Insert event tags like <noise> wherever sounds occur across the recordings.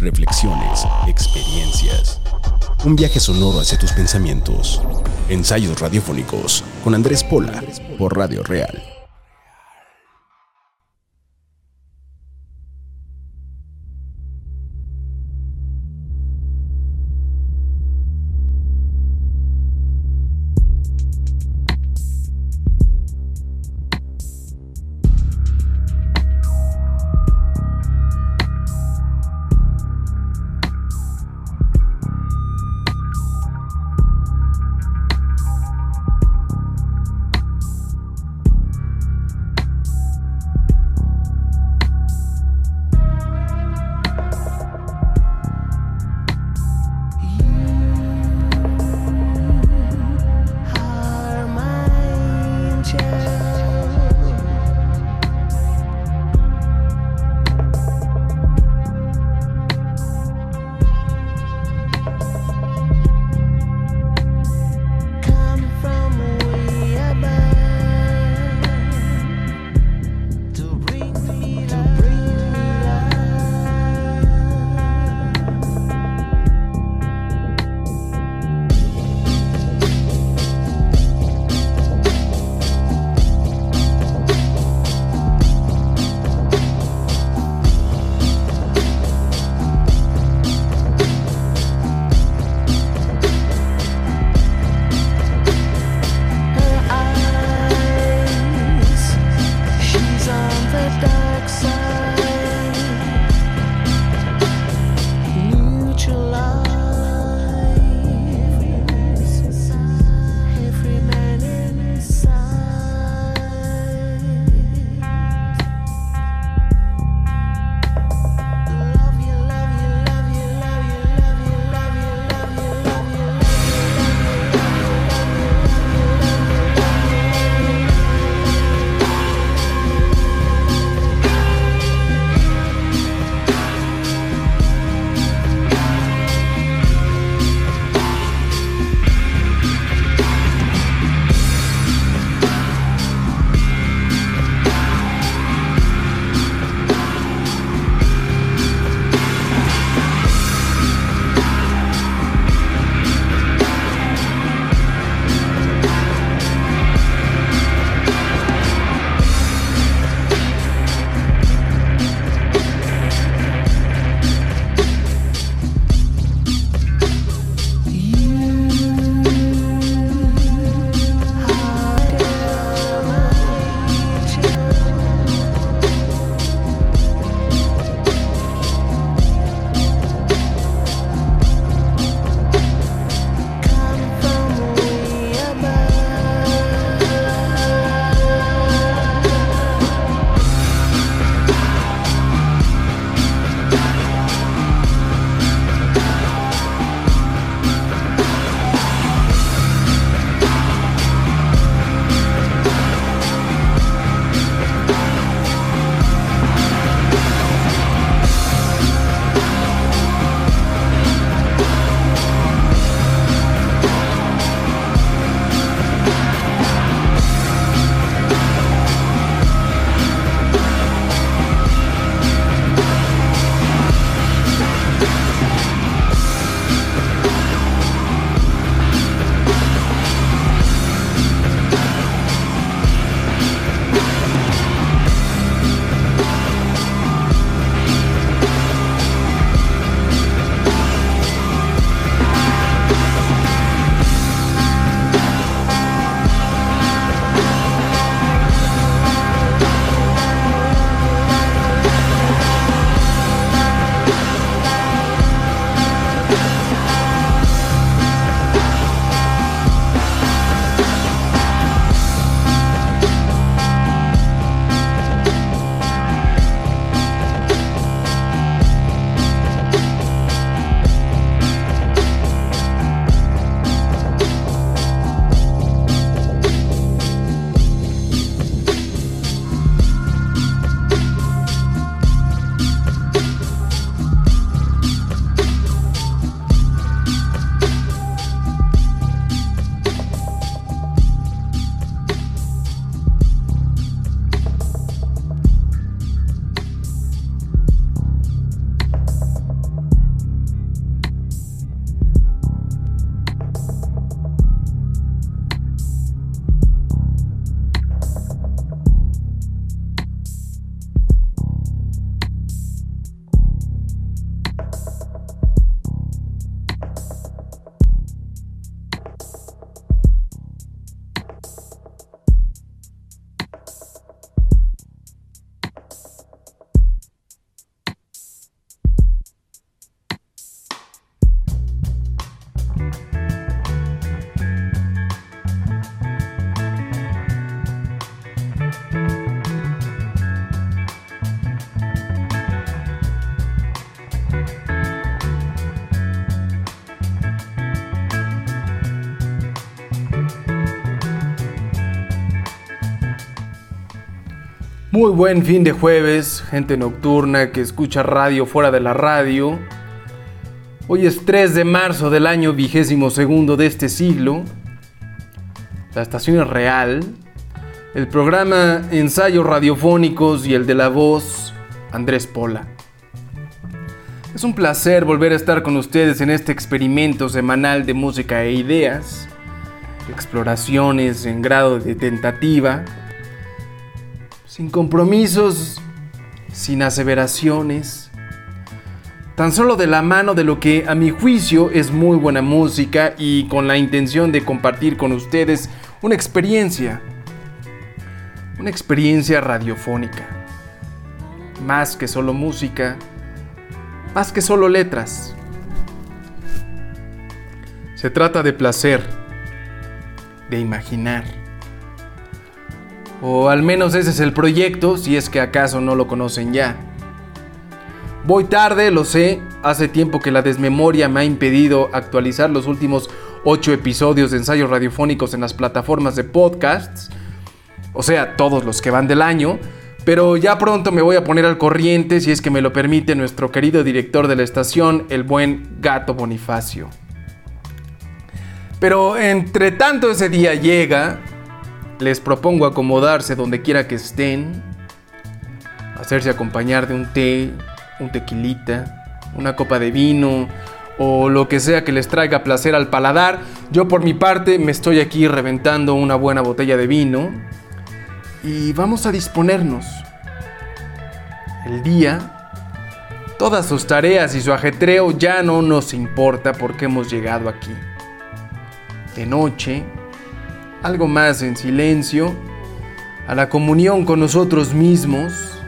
Reflexiones, experiencias. Un viaje sonoro hacia tus pensamientos. Ensayos radiofónicos con Andrés Pola por Radio Real. Muy buen fin de jueves, gente nocturna que escucha radio fuera de la radio. Hoy es 3 de marzo del año vigésimo segundo de este siglo. La estación es real. El programa Ensayos Radiofónicos y el de la voz Andrés Pola. Es un placer volver a estar con ustedes en este experimento semanal de música e ideas, exploraciones en grado de tentativa sin compromisos, sin aseveraciones, tan solo de la mano de lo que a mi juicio es muy buena música y con la intención de compartir con ustedes una experiencia, una experiencia radiofónica, más que solo música, más que solo letras. Se trata de placer, de imaginar o al menos ese es el proyecto, si es que acaso no lo conocen ya. Voy tarde, lo sé, hace tiempo que la desmemoria me ha impedido actualizar los últimos 8 episodios de ensayos radiofónicos en las plataformas de podcasts, o sea, todos los que van del año, pero ya pronto me voy a poner al corriente, si es que me lo permite nuestro querido director de la estación, el buen Gato Bonifacio. Pero entre tanto ese día llega, les propongo acomodarse donde quiera que estén, hacerse acompañar de un té, un tequilita, una copa de vino o lo que sea que les traiga placer al paladar. Yo por mi parte me estoy aquí reventando una buena botella de vino y vamos a disponernos. El día, todas sus tareas y su ajetreo ya no nos importa porque hemos llegado aquí. De noche, algo más en silencio, a la comunión con nosotros mismos,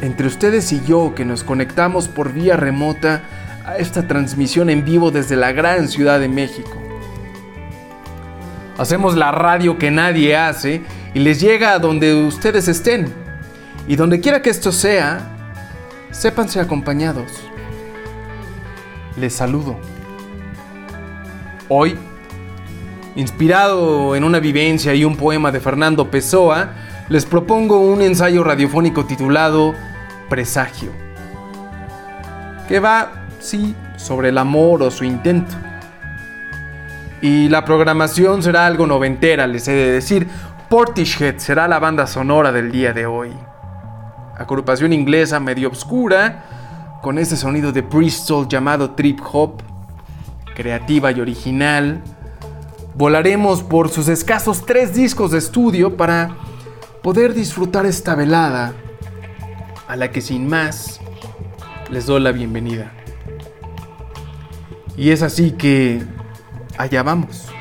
entre ustedes y yo que nos conectamos por vía remota a esta transmisión en vivo desde la gran Ciudad de México. Hacemos la radio que nadie hace y les llega a donde ustedes estén. Y donde quiera que esto sea, sépanse acompañados. Les saludo. Hoy Inspirado en una vivencia y un poema de Fernando Pessoa, les propongo un ensayo radiofónico titulado Presagio, que va, sí, sobre el amor o su intento. Y la programación será algo noventera, les he de decir. Portishead será la banda sonora del día de hoy. Agrupación inglesa medio obscura, con ese sonido de Bristol llamado trip hop, creativa y original, Volaremos por sus escasos tres discos de estudio para poder disfrutar esta velada a la que sin más les doy la bienvenida. Y es así que allá vamos.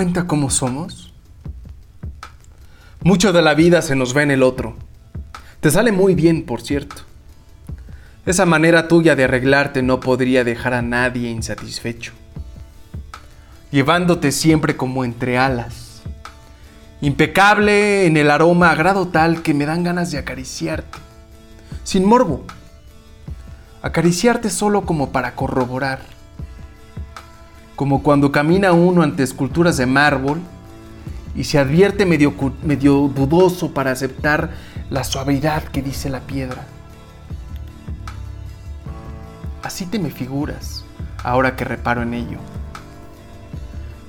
Cuenta cómo somos? Mucho de la vida se nos ve en el otro. Te sale muy bien, por cierto. Esa manera tuya de arreglarte no podría dejar a nadie insatisfecho. Llevándote siempre como entre alas. Impecable en el aroma a grado tal que me dan ganas de acariciarte. Sin morbo. Acariciarte solo como para corroborar como cuando camina uno ante esculturas de mármol y se advierte medio, dudoso para aceptar la suavidad que dice la piedra. Así te me figuras, ahora que reparo en ello.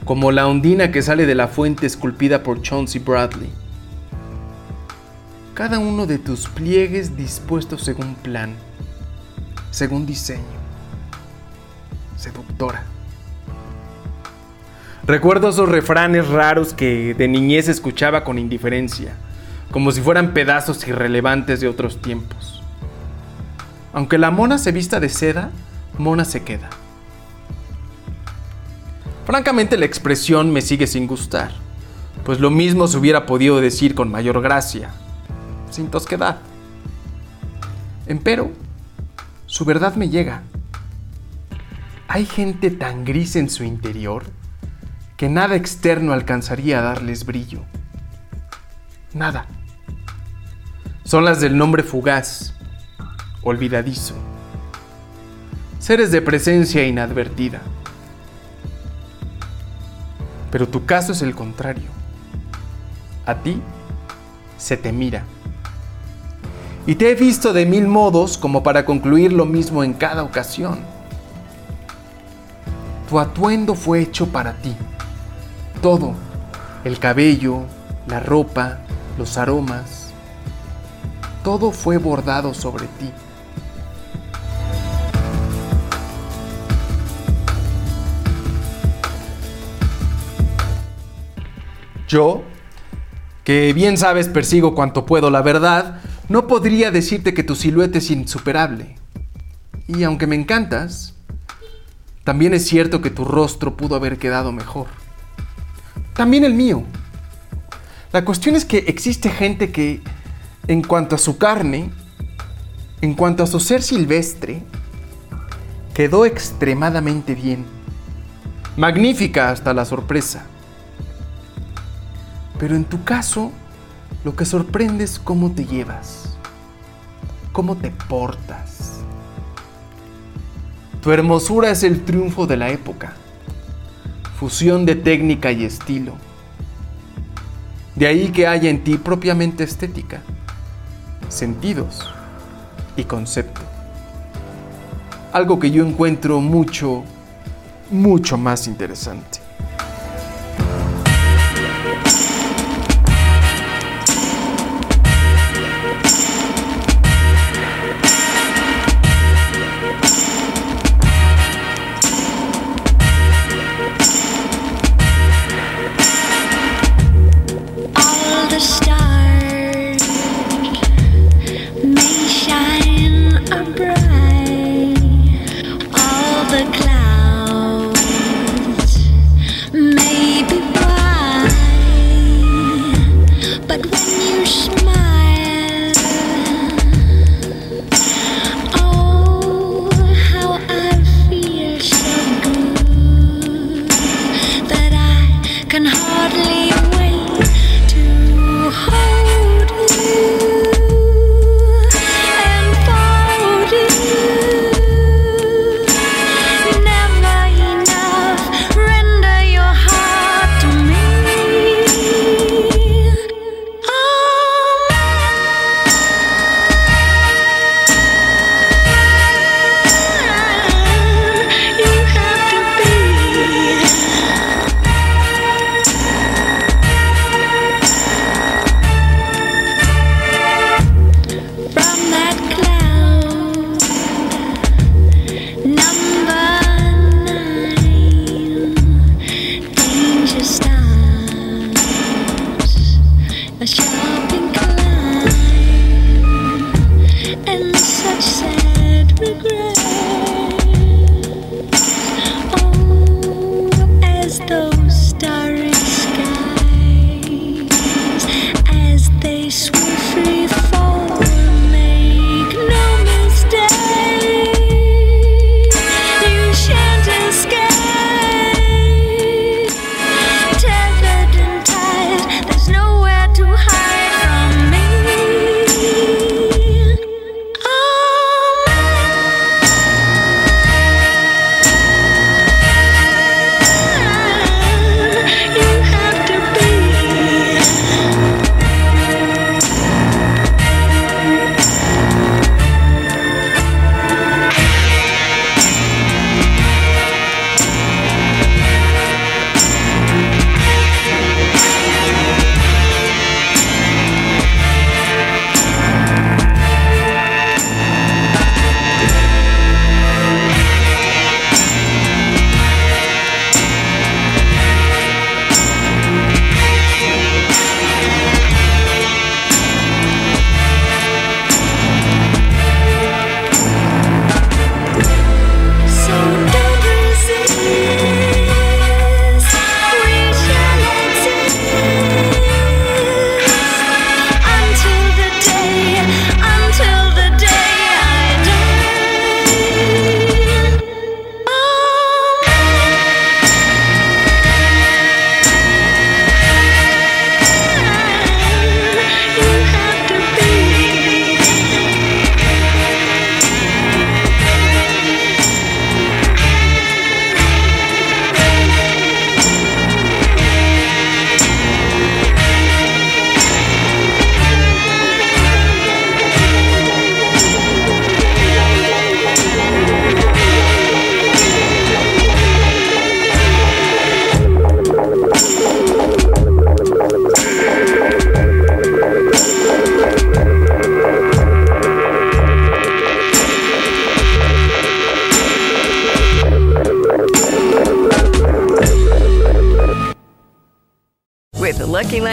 Como la ondina que sale de la fuente esculpida por Chauncey Bradley. Cada uno de tus pliegues dispuestos según plan, según diseño. Seductora. Recuerdo esos refranes raros que de niñez escuchaba con indiferencia, como si fueran pedazos irrelevantes de otros tiempos. Aunque la mona se vista de seda, mona se queda. Francamente la expresión me sigue sin gustar, pues lo mismo se hubiera podido decir con mayor gracia, sin tosquedad. Empero, su verdad me llega. Hay gente tan gris en su interior que nada externo alcanzaría a darles brillo. Nada. Son las del nombre fugaz, olvidadizo. Seres de presencia inadvertida. Pero tu caso es el contrario. A ti se te mira. Y te he visto de mil modos como para concluir lo mismo en cada ocasión. Tu atuendo fue hecho para ti todo, el cabello, la ropa, los aromas, todo fue bordado sobre ti. Yo, que bien sabes persigo cuanto puedo la verdad, no podría decirte que tu silueta es insuperable. Y aunque me encantas, también es cierto que tu rostro pudo haber quedado mejor también el mío. La cuestión es que existe gente que, en cuanto a su carne, en cuanto a su ser silvestre, quedó extremadamente bien. Magnífica hasta la sorpresa. Pero en tu caso, lo que sorprende es cómo te llevas, cómo te portas, Tu hermosura es el triunfo de la época, fusión de técnica y estilo. De ahí que haya en ti propiamente estética, sentidos y concepto. Algo que yo encuentro mucho, mucho más interesante.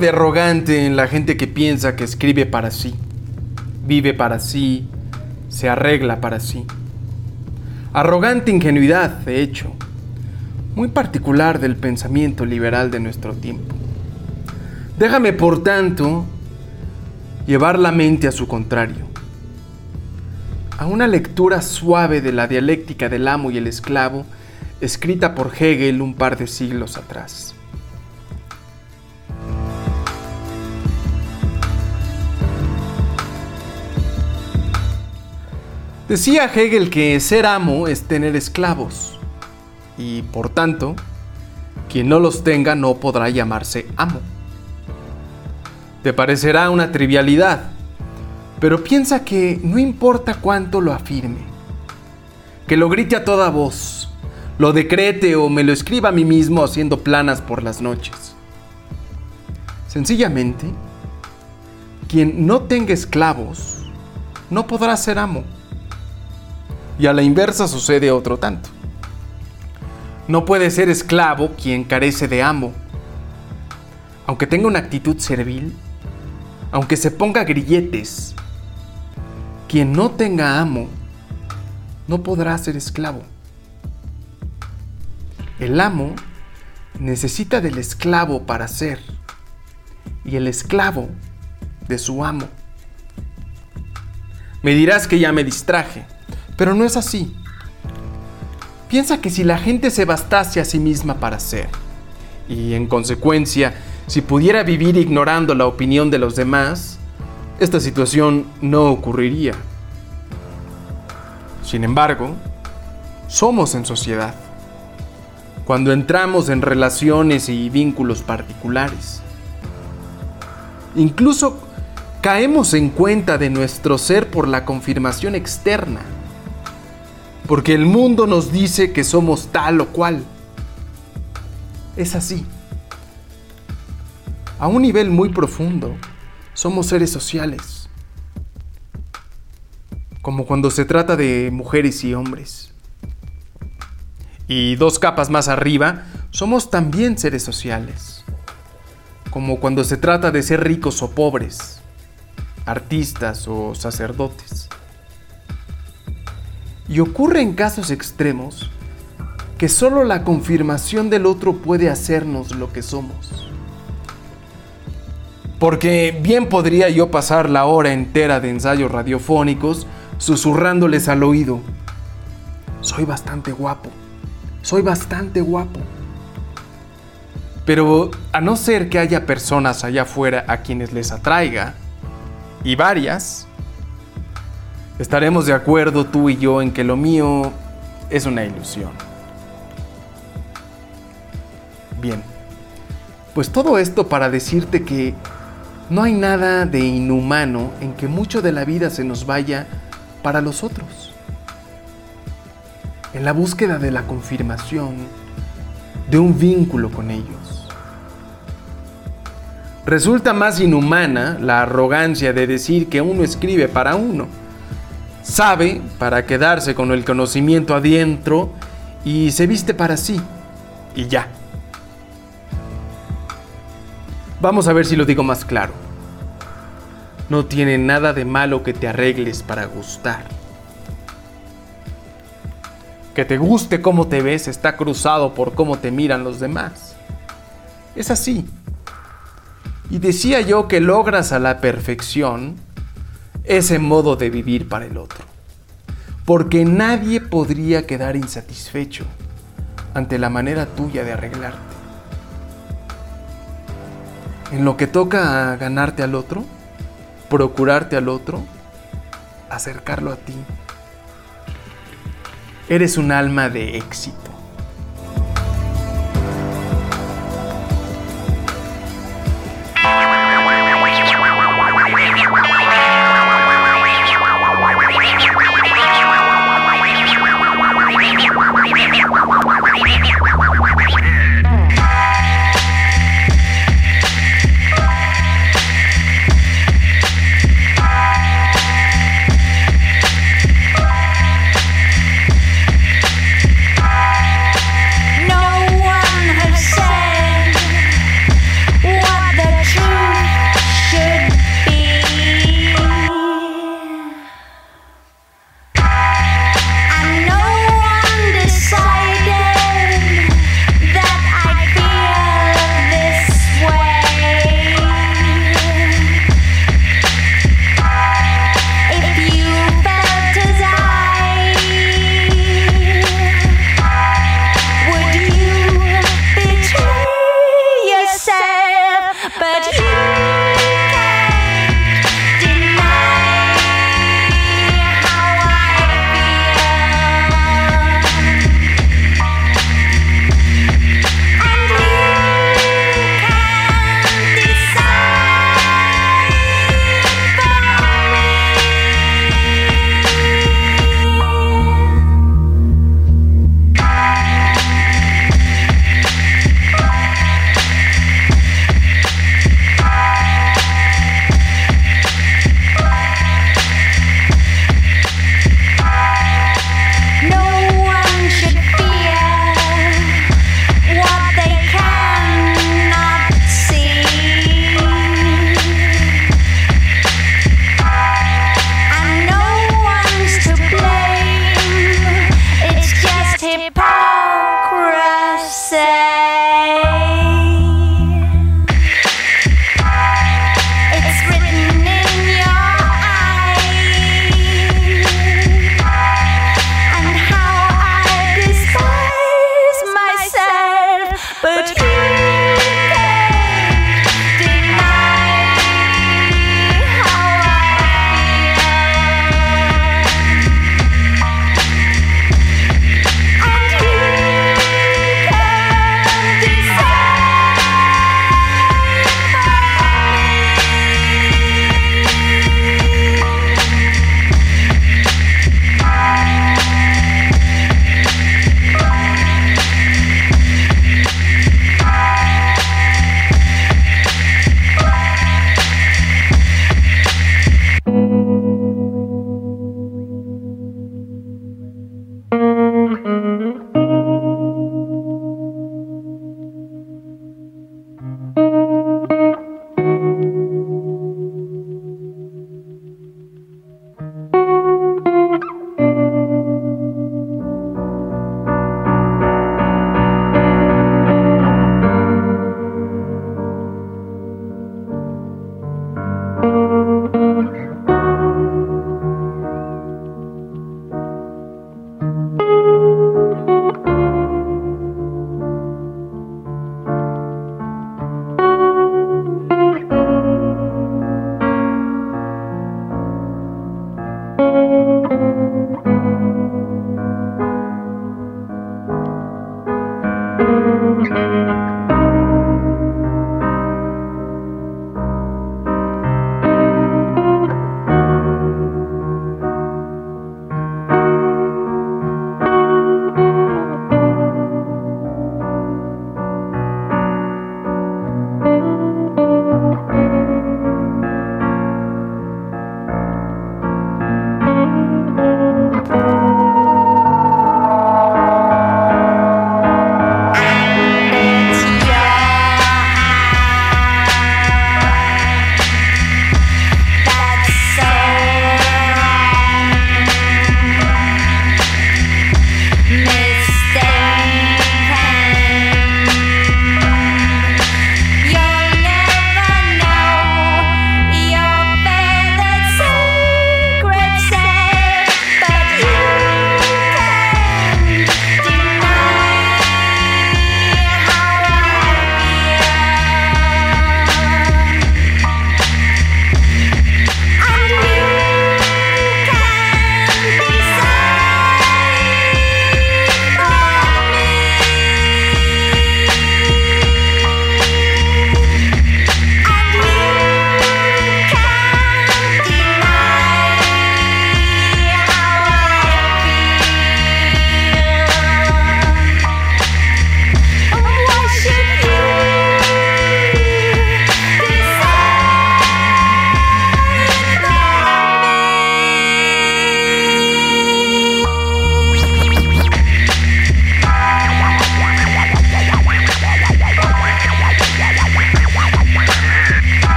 De arrogante en la gente que piensa que escribe para sí, vive para sí, se arregla para sí. Arrogante ingenuidad, de hecho, muy particular del pensamiento liberal de nuestro tiempo. Déjame, por tanto, llevar la mente a su contrario, a una lectura suave de la dialéctica del amo y el esclavo, escrita por Hegel un par de siglos atrás. Decía Hegel que ser amo es tener esclavos y por tanto, quien no los tenga no podrá llamarse amo. Te parecerá una trivialidad, pero piensa que no importa cuánto lo afirme, que lo grite a toda voz, lo decrete o me lo escriba a mí mismo haciendo planas por las noches. Sencillamente, quien no tenga esclavos no podrá ser amo. Y a la inversa sucede otro tanto. No puede ser esclavo quien carece de amo. Aunque tenga una actitud servil, aunque se ponga grilletes, quien no tenga amo no podrá ser esclavo. El amo necesita del esclavo para ser y el esclavo de su amo. Me dirás que ya me distraje. Pero no es así. Piensa que si la gente se bastase a sí misma para ser, y en consecuencia, si pudiera vivir ignorando la opinión de los demás, esta situación no ocurriría. Sin embargo, somos en sociedad. Cuando entramos en relaciones y vínculos particulares. Incluso caemos en cuenta de nuestro ser por la confirmación externa porque el mundo nos dice que somos tal o cual. Es así. A un nivel muy profundo, somos seres sociales. Como cuando se trata de mujeres y hombres. Y dos capas más arriba, somos también seres sociales. Como cuando se trata de ser ricos o pobres, artistas o sacerdotes. Y ocurre en casos extremos que solo la confirmación del otro puede hacernos lo que somos. Porque bien podría yo pasar la hora entera de ensayos radiofónicos susurrándoles al oído, soy bastante guapo, soy bastante guapo. Pero a no ser que haya personas allá afuera a quienes les atraiga, y varias, Estaremos de acuerdo tú y yo en que lo mío es una ilusión. Bien, pues todo esto para decirte que no hay nada de inhumano en que mucho de la vida se nos vaya para los otros. En la búsqueda de la confirmación de un vínculo con ellos. Resulta más inhumana la arrogancia de decir que uno escribe para uno sabe para quedarse con el conocimiento adentro y se viste para sí. Y ya. Vamos a ver si lo digo más claro. No tiene nada de malo que te arregles para gustar. Que te guste cómo te ves está cruzado por cómo te miran los demás. Es así. Y decía yo que logras a la perfección ese modo de vivir para el otro. Porque nadie podría quedar insatisfecho ante la manera tuya de arreglarte. En lo que toca a ganarte al otro, procurarte al otro, acercarlo a ti. Eres un alma de éxito.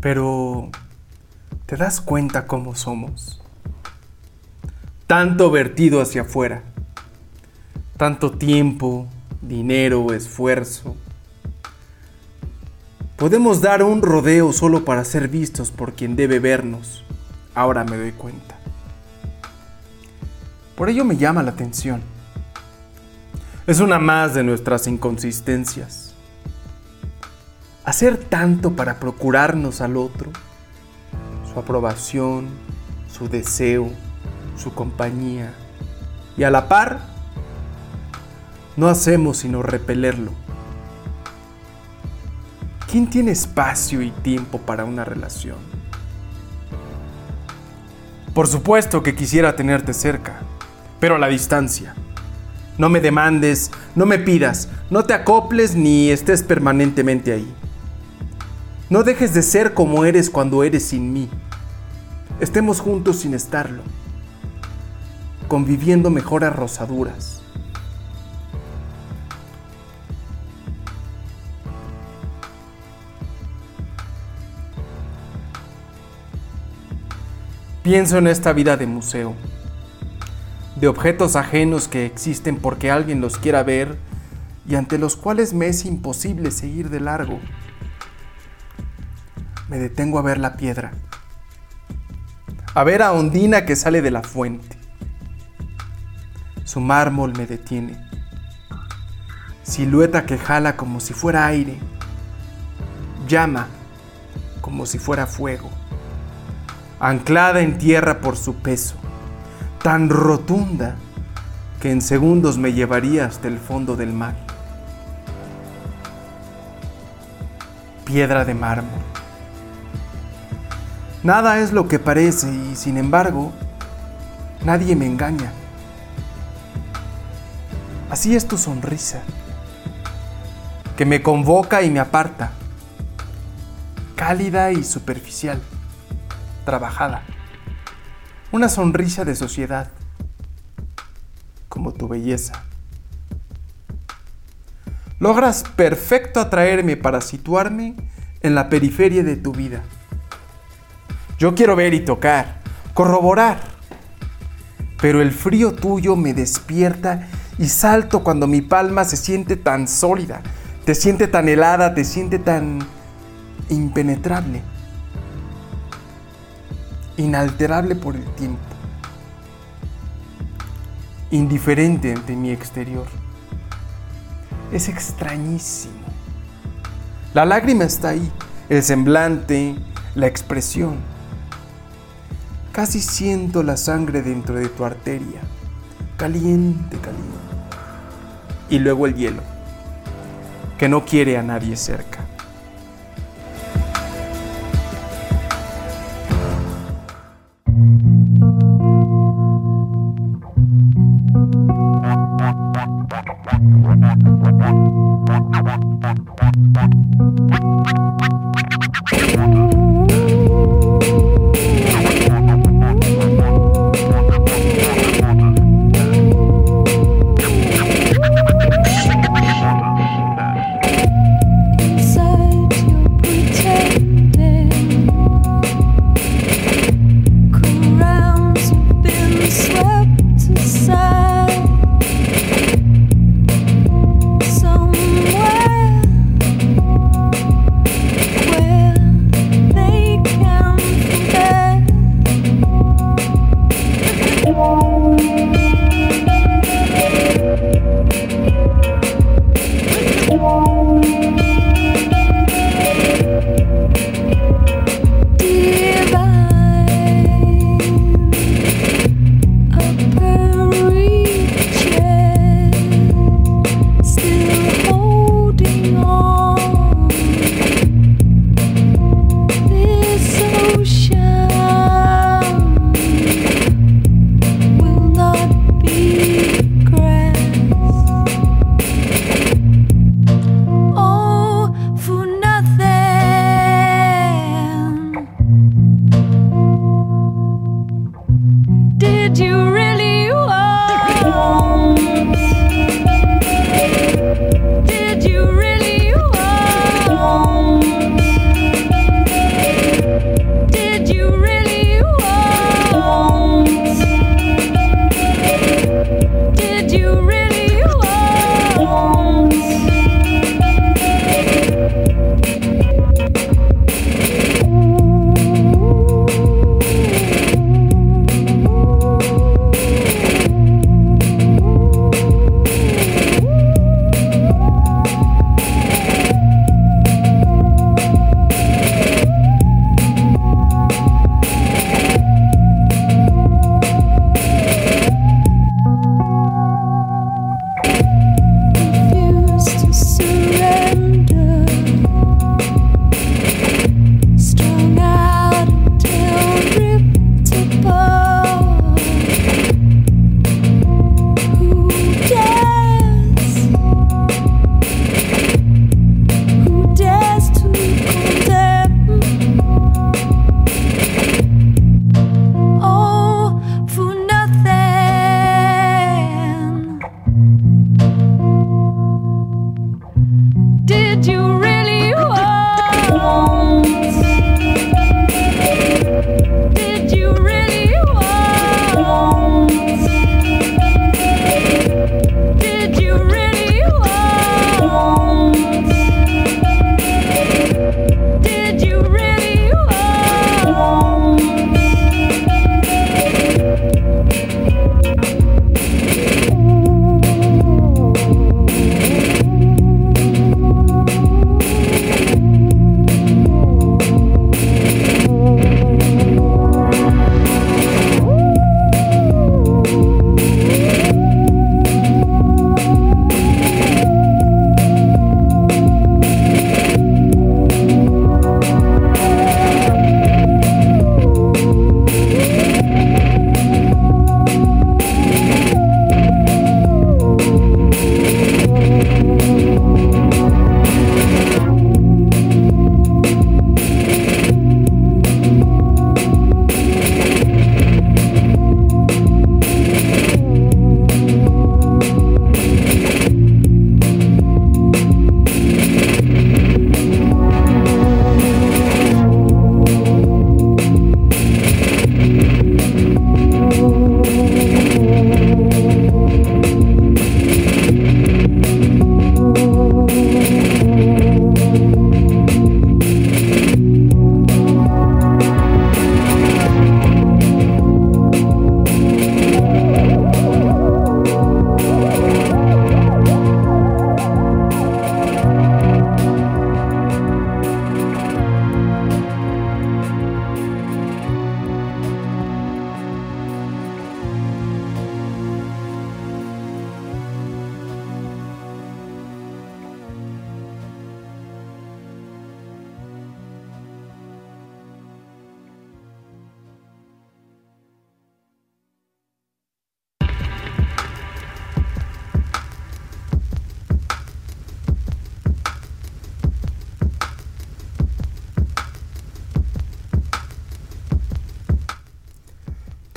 Pero, ¿te das cuenta cómo somos? Tanto vertido hacia afuera, tanto tiempo, dinero, esfuerzo. Podemos dar un rodeo solo para ser vistos por quien debe vernos. Ahora me doy cuenta. Por ello me llama la atención. Es una más de nuestras inconsistencias hacer tanto para procurarnos al otro, su aprobación, su deseo, su compañía, y a la par, no hacemos sino repelerlo. ¿Quién tiene espacio y tiempo para una relación? Por supuesto que quisiera tenerte cerca, pero a la distancia. No me demandes, no me pidas, no te acoples ni estés permanentemente ahí. No dejes de ser como eres cuando eres sin mí. Estemos juntos sin estarlo, conviviendo mejor a rosaduras. Pienso en esta vida de museo, de objetos ajenos que existen porque alguien los quiera ver y ante los cuales me es imposible seguir de largo me detengo a ver la piedra, a ver a Ondina que sale de la fuente. Su mármol me detiene, silueta que jala como si fuera aire, llama como si fuera fuego, anclada en tierra por su peso, tan rotunda que en segundos me llevaría hasta el fondo del mar. Piedra de mármol Nada es lo que parece y sin embargo, nadie me engaña. Así es tu sonrisa, que me convoca y me aparta, cálida y superficial, trabajada. Una sonrisa de sociedad, como tu belleza. Logras perfecto atraerme para situarme en la periferia de tu vida. Yo quiero ver y tocar, corroborar. Pero el frío tuyo me despierta y salto cuando mi palma se siente tan sólida, te siente tan helada, te siente tan impenetrable, inalterable por el tiempo, indiferente ante mi exterior. Es extrañísimo. La lágrima está ahí, el semblante, la expresión Casi siento la sangre dentro de tu arteria, caliente, caliente. Y luego el hielo, que no quiere a nadie cerca.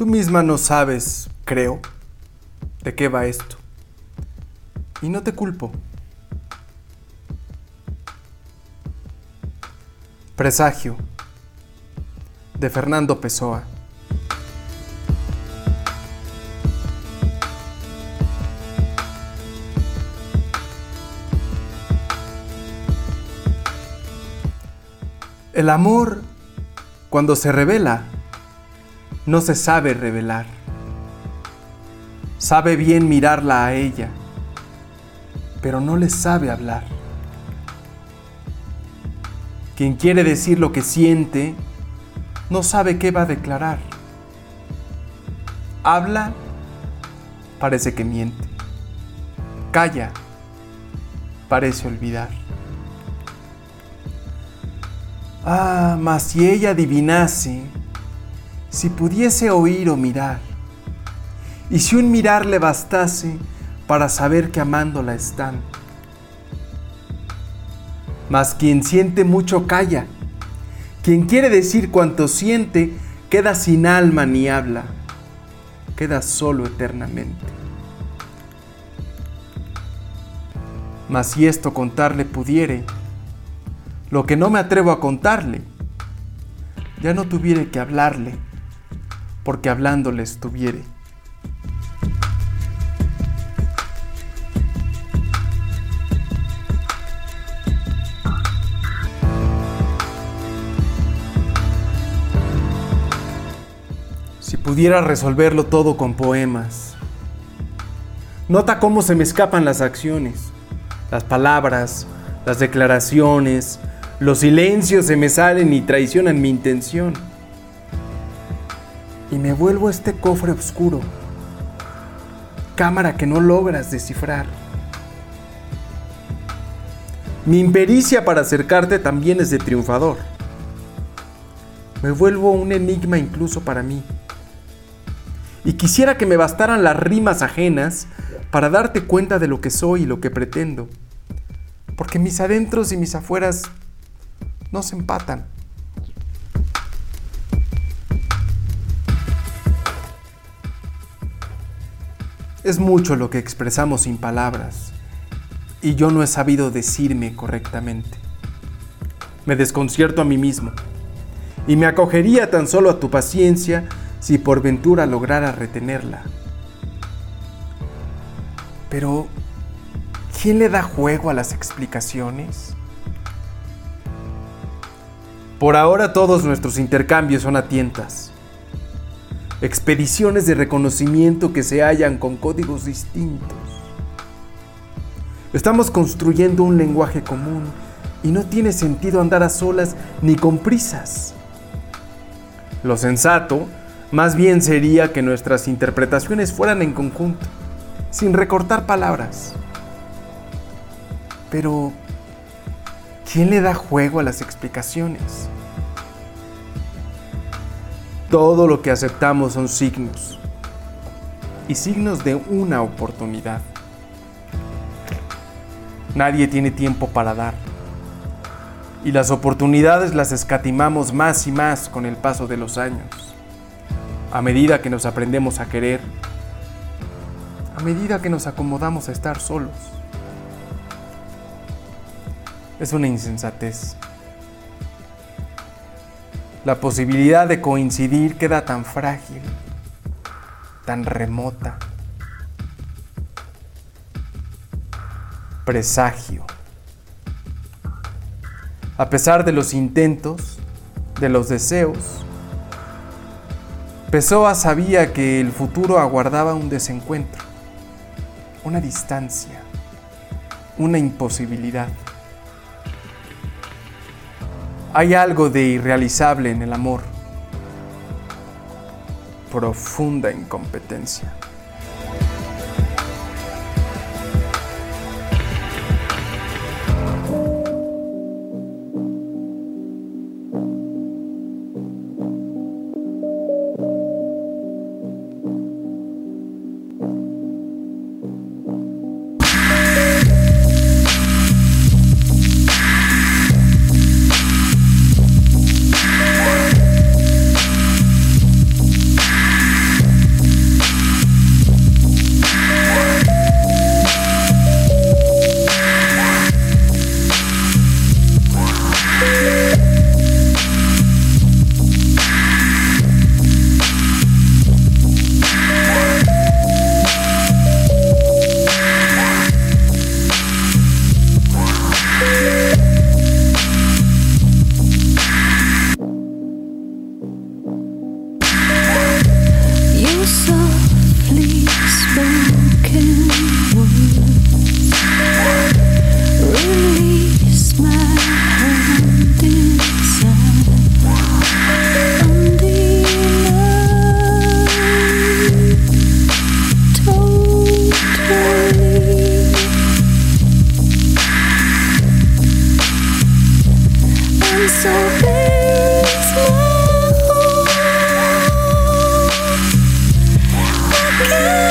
Tú misma no sabes, creo, de qué va esto. Y no te culpo. Presagio de Fernando Pessoa. El amor, cuando se revela, no se sabe revelar. Sabe bien mirarla a ella, pero no le sabe hablar. Quien quiere decir lo que siente, no sabe qué va a declarar. Habla, parece que miente. Calla, parece olvidar. Ah, mas si ella adivinase, si pudiese oír o mirar, y si un mirar le bastase para saber que amándola están. Mas quien siente mucho calla, quien quiere decir cuanto siente queda sin alma ni habla, queda solo eternamente. Mas si esto contarle pudiere, lo que no me atrevo a contarle, ya no tuviere que hablarle, porque hablándole estuviere. Si pudiera resolverlo todo con poemas. Nota cómo se me escapan las acciones, las palabras, las declaraciones, los silencios se me salen y traicionan mi intención. Y me vuelvo este cofre oscuro, cámara que no logras descifrar. Mi impericia para acercarte también es de triunfador. Me vuelvo un enigma incluso para mí. Y quisiera que me bastaran las rimas ajenas para darte cuenta de lo que soy y lo que pretendo. Porque mis adentros y mis afueras no se empatan. Es mucho lo que expresamos sin palabras y yo no he sabido decirme correctamente. Me desconcierto a mí mismo y me acogería tan solo a tu paciencia si por ventura lograra retenerla. Pero, ¿quién le da juego a las explicaciones? Por ahora todos nuestros intercambios son a tientas. Expediciones de reconocimiento que se hallan con códigos distintos. Estamos construyendo un lenguaje común y no tiene sentido andar a solas ni con prisas. Lo sensato más bien sería que nuestras interpretaciones fueran en conjunto, sin recortar palabras. Pero, ¿quién le da juego a las explicaciones? Todo lo que aceptamos son signos, y signos de una oportunidad. Nadie tiene tiempo para dar, y las oportunidades las escatimamos más y más con el paso de los años, a medida que nos aprendemos a querer, a medida que nos acomodamos a estar solos. Es una insensatez. La posibilidad de coincidir queda tan frágil, tan remota. Presagio. A pesar de los intentos, de los deseos, Pessoa sabía que el futuro aguardaba un desencuentro, una distancia, una imposibilidad. Hay algo de irrealizable en el amor, profunda incompetencia. good. <laughs>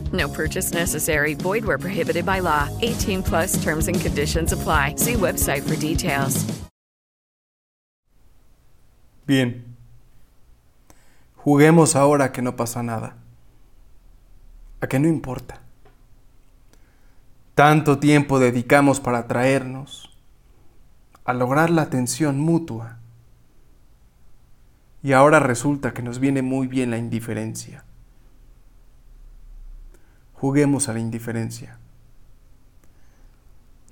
No purchase necessary. Void where prohibited by law. 18 plus terms and conditions apply. See website for details. Bien. Juguemos ahora que no pasa nada. A que no importa. Tanto tiempo dedicamos para atraernos, a lograr la atención mutua. Y ahora resulta que nos viene muy bien la indiferencia. Juguemos a la indiferencia.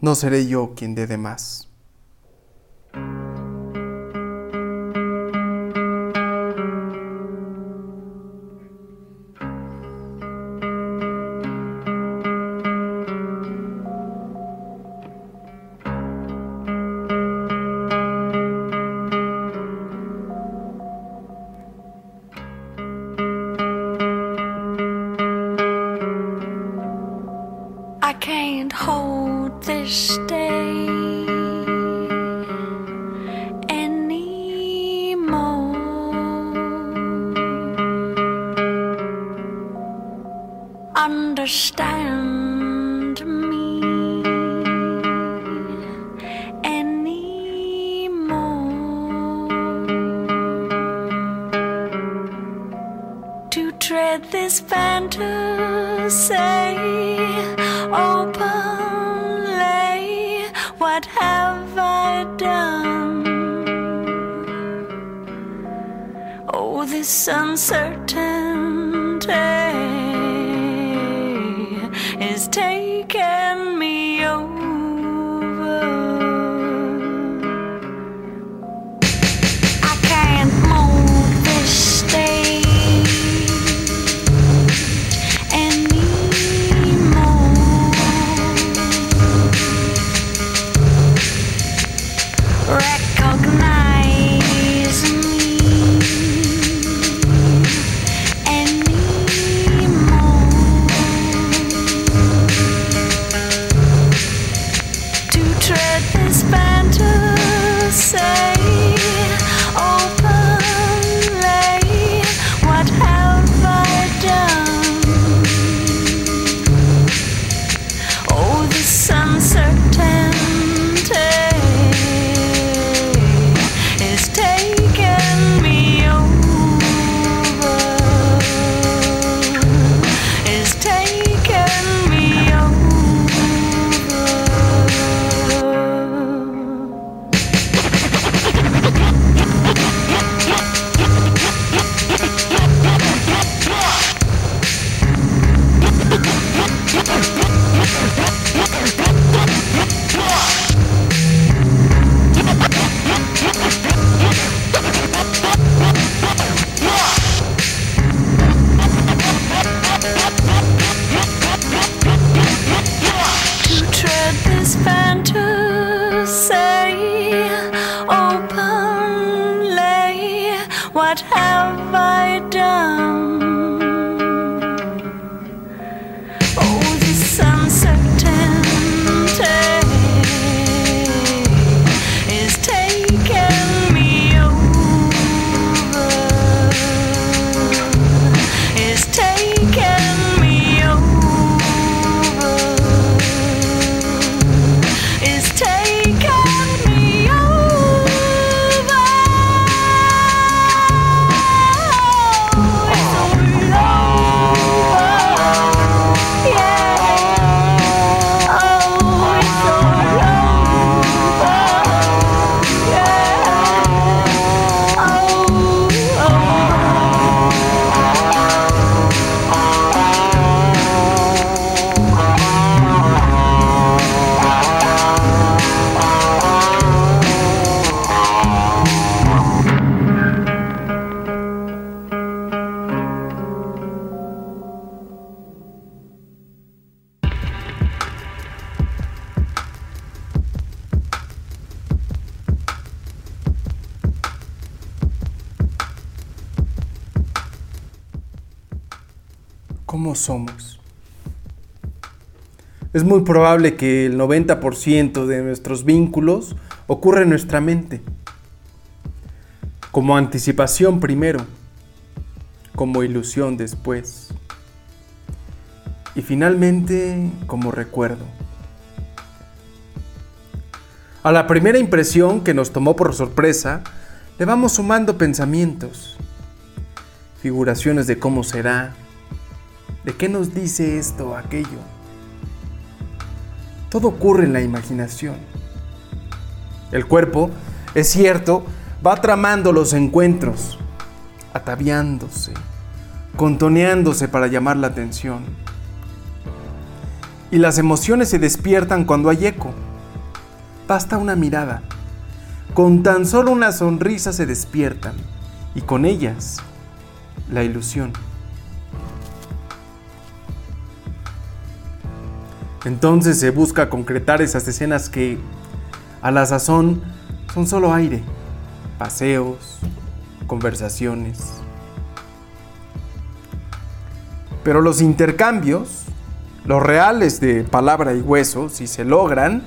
No seré yo quien dé de más. ¿Cómo somos? Es muy probable que el 90% de nuestros vínculos ocurre en nuestra mente. Como anticipación primero, como ilusión después y finalmente como recuerdo. A la primera impresión que nos tomó por sorpresa, le vamos sumando pensamientos, figuraciones de cómo será, de qué nos dice esto o aquello. Todo ocurre en la imaginación. El cuerpo, es cierto, va tramando los encuentros, ataviándose, contoneándose para llamar la atención. Y las emociones se despiertan cuando hay eco. Basta una mirada. Con tan solo una sonrisa se despiertan y con ellas la ilusión. Entonces se busca concretar esas escenas que a la sazón son solo aire, paseos, conversaciones. Pero los intercambios, Los reales de palabra y hueso, si se logran,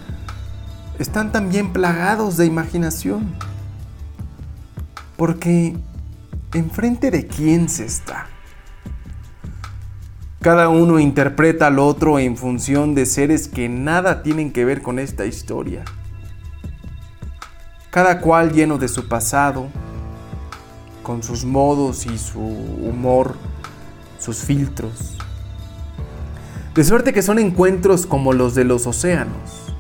están también plagados de imaginación. Porque enfrente de quién se está. Cada uno interpreta al otro en función de seres que nada tienen que ver con esta historia. Cada cual lleno de su pasado, con sus modos y su humor, sus filtros. De suerte que son encuentros como los de los océanos,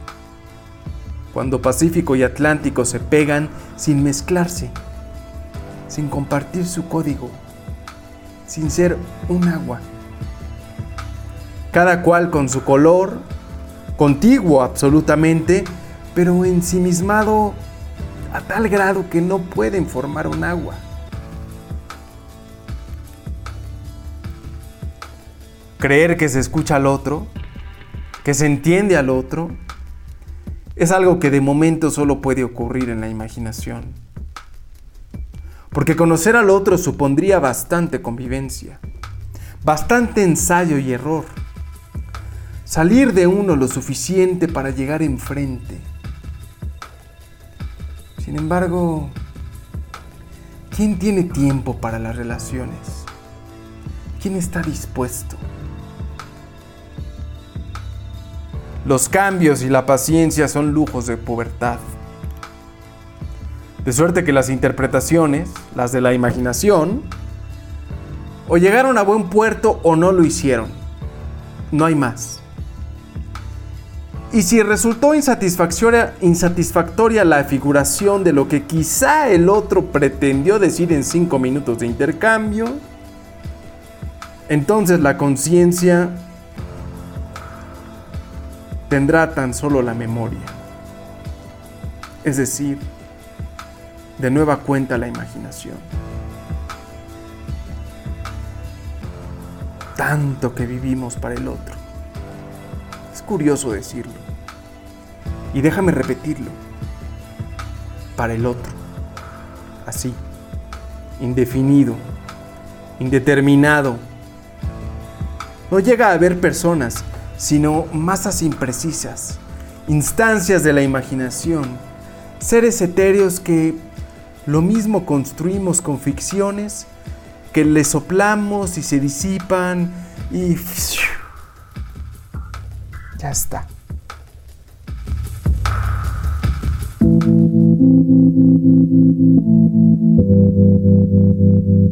cuando Pacífico y Atlántico se pegan sin mezclarse, sin compartir su código, sin ser un agua. Cada cual con su color, contiguo absolutamente, pero ensimismado a tal grado que no pueden formar un agua. Creer que se escucha al otro, que se entiende al otro, es algo que de momento solo puede ocurrir en la imaginación. Porque conocer al otro supondría bastante convivencia, bastante ensayo y error. Salir de uno lo suficiente para llegar enfrente. Sin embargo, ¿quién tiene tiempo para las relaciones? ¿Quién está dispuesto? Los cambios y la paciencia son lujos de pubertad. De suerte que las interpretaciones, las de la imaginación, o llegaron a buen puerto o no lo hicieron. No hay más. Y si resultó insatisfactoria, la figuración de lo que quizá el otro pretendió decir en cinco minutos de intercambio, entonces la conciencia tendrá tan solo la memoria. Es decir, de nueva cuenta la imaginación. Tanto que vivimos para el otro. Es curioso decirlo. Y déjame repetirlo. Para el otro. Así. Indefinido. Indeterminado. No llega a haber personas sino masas imprecisas, instancias de la imaginación, seres etéreos que lo mismo construimos con ficciones, que le soplamos y se disipan y ya está. Mm-hmm.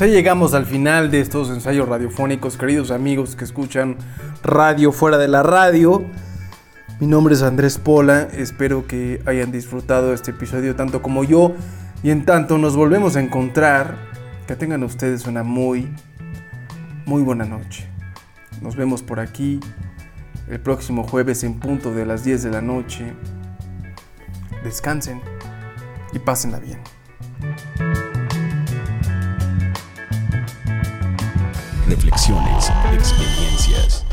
Pues llegamos al final de estos ensayos radiofónicos, queridos amigos que escuchan radio fuera de la radio. Mi nombre es Andrés Pola, espero que hayan disfrutado este episodio tanto como yo y en tanto nos volvemos a encontrar, que tengan ustedes una muy, muy buena noche. Nos vemos por aquí el próximo jueves en punto de las 10 de la noche. Descansen y pásenla bien. Reflexiones, experiencias.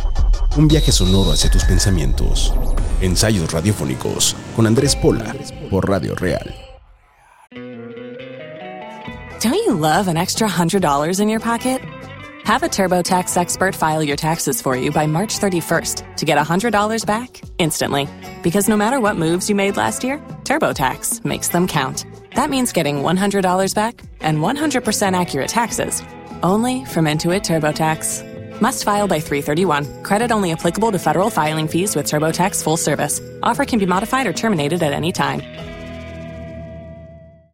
Un viaje sonoro hacia tus pensamientos. Ensayos radiofónicos con Andrés Pola por Radio Real. Don't you love an extra $100 in your pocket? Have a TurboTax expert file your taxes for you by March 31st to get $100 back instantly. Because no matter what moves you made last year, TurboTax makes them count. That means getting $100 back and 100% accurate taxes only from Intuit TurboTax. Must file by 331. Credit only applicable to federal filing fees with TurboTax full service. Offer can be modified or terminated at any time.